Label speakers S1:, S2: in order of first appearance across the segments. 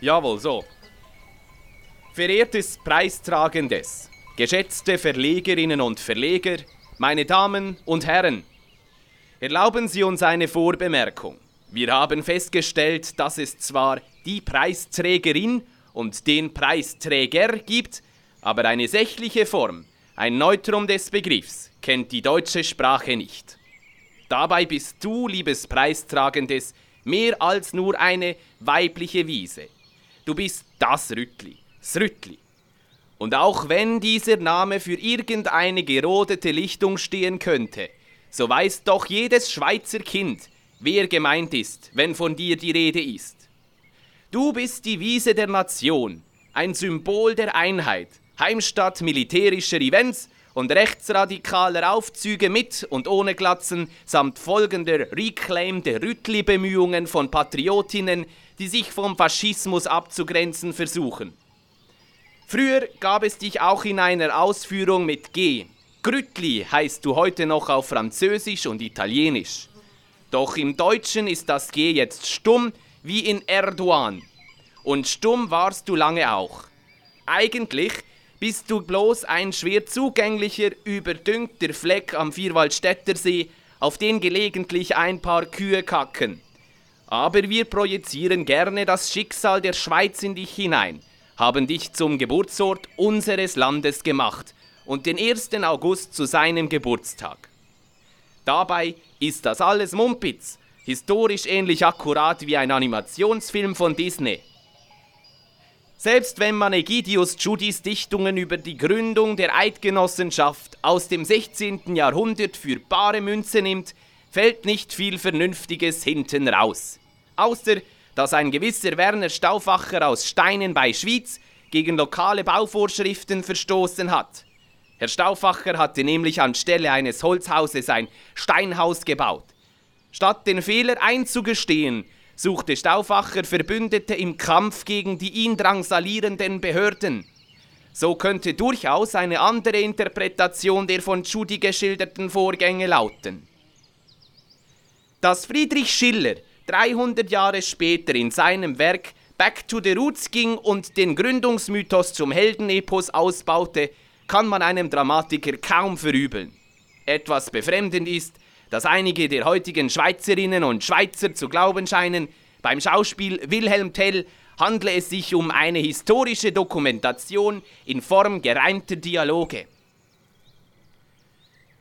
S1: Jawohl, so. Verehrtes Preistragendes, geschätzte Verlegerinnen und Verleger, meine Damen und Herren, erlauben Sie uns eine Vorbemerkung. Wir haben festgestellt, dass es zwar die Preisträgerin und den Preisträger gibt, aber eine sächliche Form, ein Neutrum des Begriffs, kennt die deutsche Sprache nicht. Dabei bist du, liebes Preistragendes, mehr als nur eine weibliche Wiese. Du bist das Rüttli, das Rüttli. Und auch wenn dieser Name für irgendeine gerodete Lichtung stehen könnte, so weiß doch jedes Schweizer Kind, wer gemeint ist, wenn von dir die Rede ist. Du bist die Wiese der Nation, ein Symbol der Einheit, Heimstatt militärischer Events und rechtsradikaler Aufzüge mit und ohne Glatzen samt folgender Reclaim der Rüttli-Bemühungen von Patriotinnen, die sich vom Faschismus abzugrenzen versuchen. Früher gab es dich auch in einer Ausführung mit G. Grütli heißt du heute noch auf Französisch und Italienisch. Doch im Deutschen ist das G jetzt stumm wie in Erdogan. Und stumm warst du lange auch. Eigentlich bist du bloß ein schwer zugänglicher, überdüngter Fleck am Vierwaldstätter See, auf den gelegentlich ein paar Kühe kacken. Aber wir projizieren gerne das Schicksal der Schweiz in dich hinein, haben dich zum Geburtsort unseres Landes gemacht und den 1. August zu seinem Geburtstag. Dabei ist das alles Mumpitz, historisch ähnlich akkurat wie ein Animationsfilm von Disney. Selbst wenn man Egidius Judis Dichtungen über die Gründung der Eidgenossenschaft aus dem 16. Jahrhundert für bare Münze nimmt, fällt nicht viel Vernünftiges hinten raus. Außer, dass ein gewisser Werner Stauffacher aus Steinen bei Schwyz gegen lokale Bauvorschriften verstoßen hat. Herr Stauffacher hatte nämlich anstelle eines Holzhauses ein Steinhaus gebaut. Statt den Fehler einzugestehen, suchte Stauffacher Verbündete im Kampf gegen die ihn drangsalierenden Behörden. So könnte durchaus eine andere Interpretation der von Judy geschilderten Vorgänge lauten. Dass Friedrich Schiller 300 Jahre später in seinem Werk Back to the Roots ging und den Gründungsmythos zum Heldenepos ausbaute, kann man einem Dramatiker kaum verübeln. Etwas befremdend ist, dass einige der heutigen Schweizerinnen und Schweizer zu glauben scheinen, beim Schauspiel Wilhelm Tell handle es sich um eine historische Dokumentation in Form gereimter Dialoge.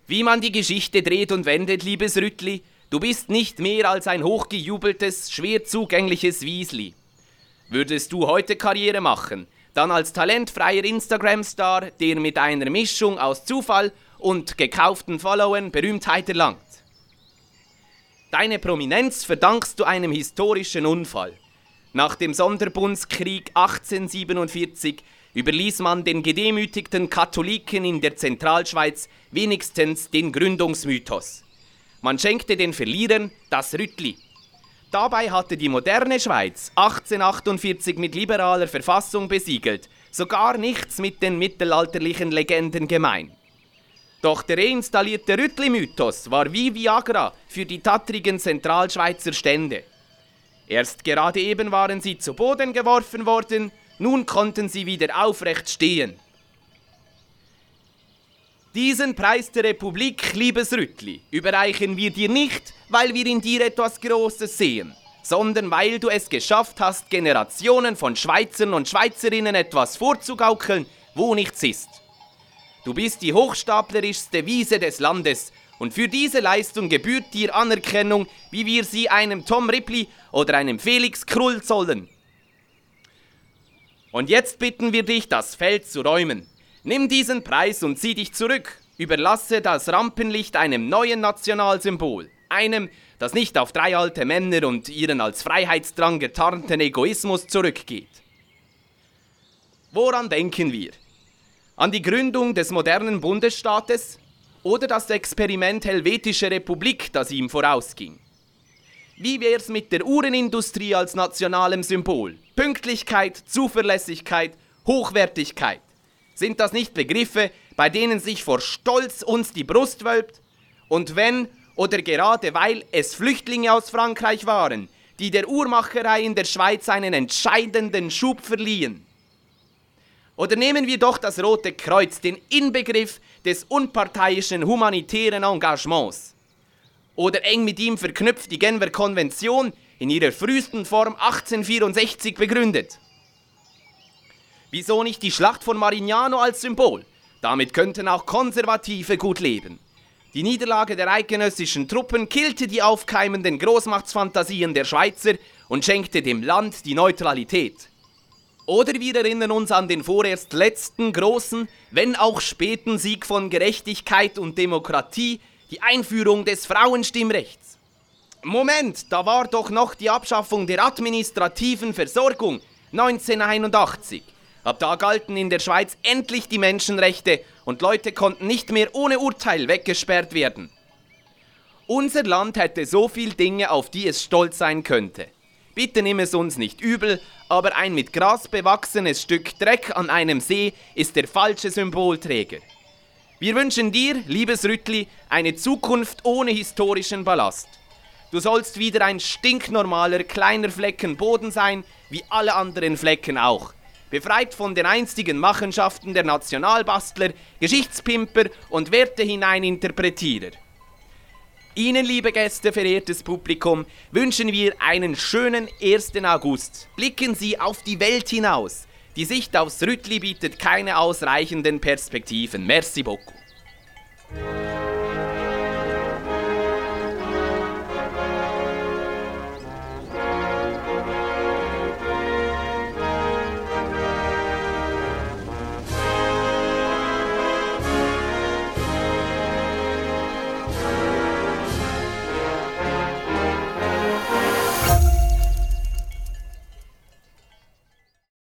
S1: Wie man die Geschichte dreht und wendet, liebes Rüttli, Du bist nicht mehr als ein hochgejubeltes, schwer zugängliches Wiesli. Würdest du heute Karriere machen, dann als talentfreier Instagram-Star, der mit einer Mischung aus Zufall und gekauften Followern Berühmtheit erlangt. Deine Prominenz verdankst du einem historischen Unfall. Nach dem Sonderbundskrieg 1847 überließ man den gedemütigten Katholiken in der Zentralschweiz wenigstens den Gründungsmythos. Man schenkte den Verlierern das Rüttli. Dabei hatte die moderne Schweiz 1848 mit liberaler Verfassung besiegelt, sogar nichts mit den mittelalterlichen Legenden gemein. Doch der reinstallierte Rüttli-Mythos war wie Viagra für die tattrigen Zentralschweizer Stände. Erst gerade eben waren sie zu Boden geworfen worden, nun konnten sie wieder aufrecht stehen. Diesen Preis der Republik, liebes Rüttli, überreichen wir dir nicht, weil wir in dir etwas Großes sehen, sondern weil du es geschafft hast, Generationen von Schweizern und Schweizerinnen etwas vorzugaukeln, wo nichts ist. Du bist die hochstaplerischste Wiese des Landes und für diese Leistung gebührt dir Anerkennung, wie wir sie einem Tom Ripley oder einem Felix Krull zollen. Und jetzt bitten wir dich, das Feld zu räumen. Nimm diesen Preis und zieh dich zurück. Überlasse das Rampenlicht einem neuen Nationalsymbol. Einem, das nicht auf drei alte Männer und ihren als Freiheitsdrang getarnten Egoismus zurückgeht. Woran denken wir? An die Gründung des modernen Bundesstaates oder das Experiment Helvetische Republik, das ihm vorausging? Wie wär's mit der Uhrenindustrie als nationalem Symbol? Pünktlichkeit, Zuverlässigkeit, Hochwertigkeit. Sind das nicht Begriffe, bei denen sich vor Stolz uns die Brust wölbt? Und wenn oder gerade weil es Flüchtlinge aus Frankreich waren, die der Uhrmacherei in der Schweiz einen entscheidenden Schub verliehen. Oder nehmen wir doch das Rote Kreuz, den Inbegriff des unparteiischen humanitären Engagements. Oder eng mit ihm verknüpft die Genfer Konvention in ihrer frühesten Form 1864 begründet. Wieso nicht die Schlacht von Marignano als Symbol? Damit könnten auch Konservative gut leben. Die Niederlage der eidgenössischen Truppen killte die aufkeimenden Großmachtsfantasien der Schweizer und schenkte dem Land die Neutralität. Oder wir erinnern uns an den vorerst letzten großen, wenn auch späten Sieg von Gerechtigkeit und Demokratie, die Einführung des Frauenstimmrechts. Moment, da war doch noch die Abschaffung der administrativen Versorgung 1981. Ab da galten in der Schweiz endlich die Menschenrechte und Leute konnten nicht mehr ohne Urteil weggesperrt werden. Unser Land hätte so viele Dinge, auf die es stolz sein könnte. Bitte nimm es uns nicht übel, aber ein mit Gras bewachsenes Stück Dreck an einem See ist der falsche Symbolträger. Wir wünschen dir, liebes Rüttli, eine Zukunft ohne historischen Ballast. Du sollst wieder ein stinknormaler kleiner Flecken Boden sein, wie alle anderen Flecken auch befreit von den einstigen Machenschaften der Nationalbastler, Geschichtspimper und Werte hineininterpretierer. Ihnen, liebe Gäste, verehrtes Publikum, wünschen wir einen schönen 1. August. Blicken Sie auf die Welt hinaus. Die Sicht aufs Rüttli bietet keine ausreichenden Perspektiven. Merci beaucoup.